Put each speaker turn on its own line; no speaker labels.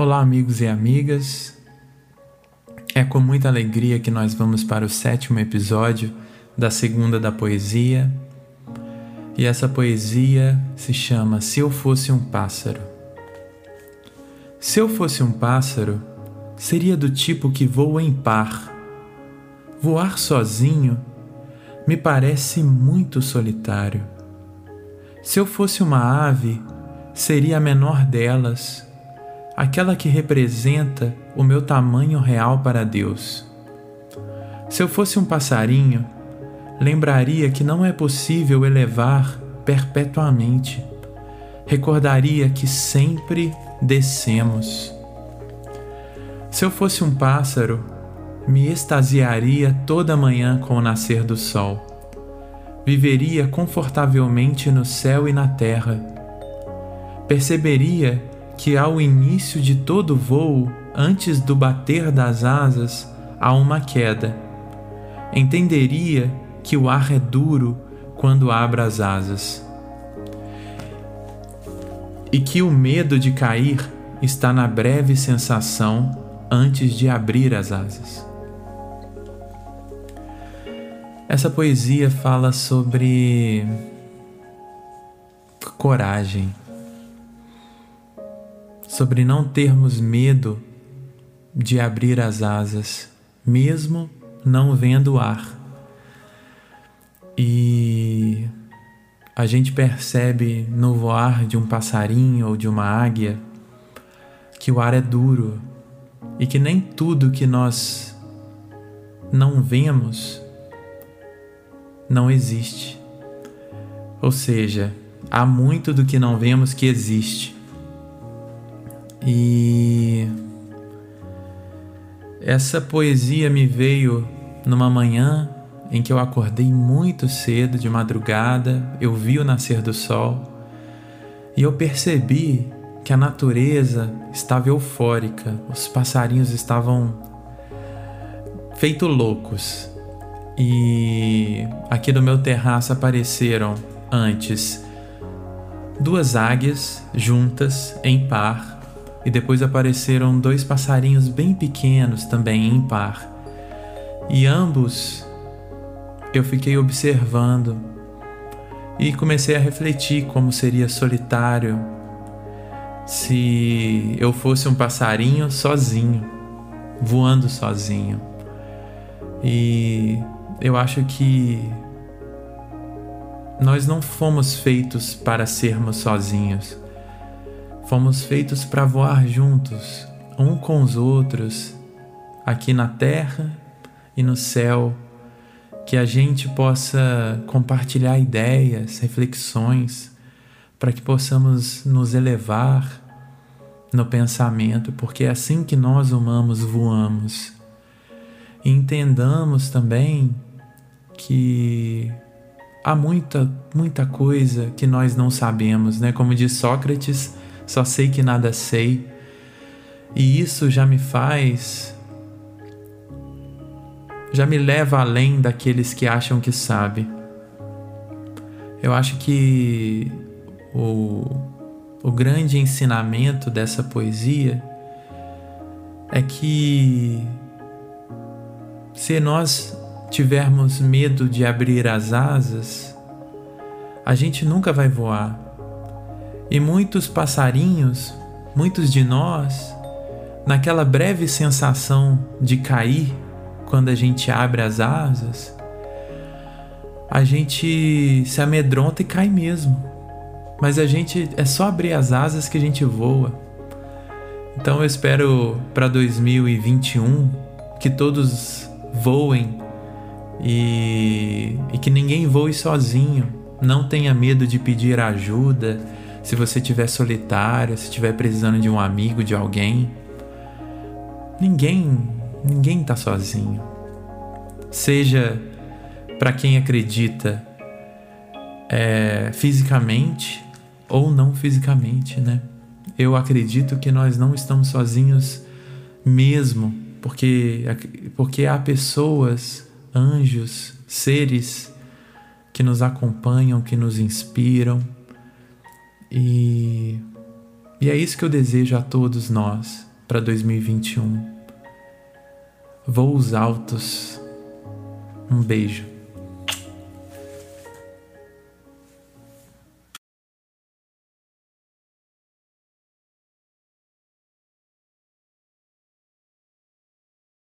Olá, amigos e amigas. É com muita alegria que nós vamos para o sétimo episódio da Segunda da Poesia. E essa poesia se chama Se Eu Fosse um Pássaro. Se eu fosse um pássaro, seria do tipo que voa em par. Voar sozinho me parece muito solitário. Se eu fosse uma ave, seria a menor delas, aquela que representa o meu tamanho real para Deus. Se eu fosse um passarinho, lembraria que não é possível elevar perpetuamente. Recordaria que sempre descemos. Se eu fosse um pássaro, me extasiaria toda manhã com o nascer do sol. Viveria confortavelmente no céu e na terra. Perceberia que ao início de todo voo, antes do bater das asas, há uma queda. Entenderia que o ar é duro quando abre as asas. E que o medo de cair está na breve sensação antes de abrir as asas. Essa poesia fala sobre coragem, sobre não termos medo de abrir as asas, mesmo não vendo o ar. E a gente percebe no voar de um passarinho ou de uma águia que o ar é duro e que nem tudo que nós não vemos não existe. Ou seja, há muito do que não vemos que existe. E essa poesia me veio numa manhã em que eu acordei muito cedo, de madrugada, eu vi o nascer do sol e eu percebi que a natureza estava eufórica, os passarinhos estavam feito loucos. E aqui no meu terraço apareceram antes duas águias juntas em par e depois apareceram dois passarinhos bem pequenos também em par. E ambos eu fiquei observando e comecei a refletir como seria solitário se eu fosse um passarinho sozinho, voando sozinho. E eu acho que nós não fomos feitos para sermos sozinhos. Fomos feitos para voar juntos, um com os outros, aqui na terra e no céu, que a gente possa compartilhar ideias, reflexões para que possamos nos elevar no pensamento, porque é assim que nós humanos voamos. E entendamos também que há muita, muita coisa que nós não sabemos, né? Como diz Sócrates, só sei que nada sei. E isso já me faz já me leva além daqueles que acham que sabe. Eu acho que o, o grande ensinamento dessa poesia é que se nós tivermos medo de abrir as asas, a gente nunca vai voar. E muitos passarinhos, muitos de nós, naquela breve sensação de cair quando a gente abre as asas, a gente se amedronta e cai mesmo mas a gente é só abrir as asas que a gente voa. Então eu espero para 2021 que todos voem e, e que ninguém voe sozinho. Não tenha medo de pedir ajuda. Se você estiver solitário, se estiver precisando de um amigo, de alguém, ninguém, ninguém está sozinho. Seja para quem acredita é, fisicamente, ou não fisicamente, né? Eu acredito que nós não estamos sozinhos mesmo, porque, porque há pessoas, anjos, seres que nos acompanham, que nos inspiram. E, e é isso que eu desejo a todos nós para 2021. Voos altos. Um beijo.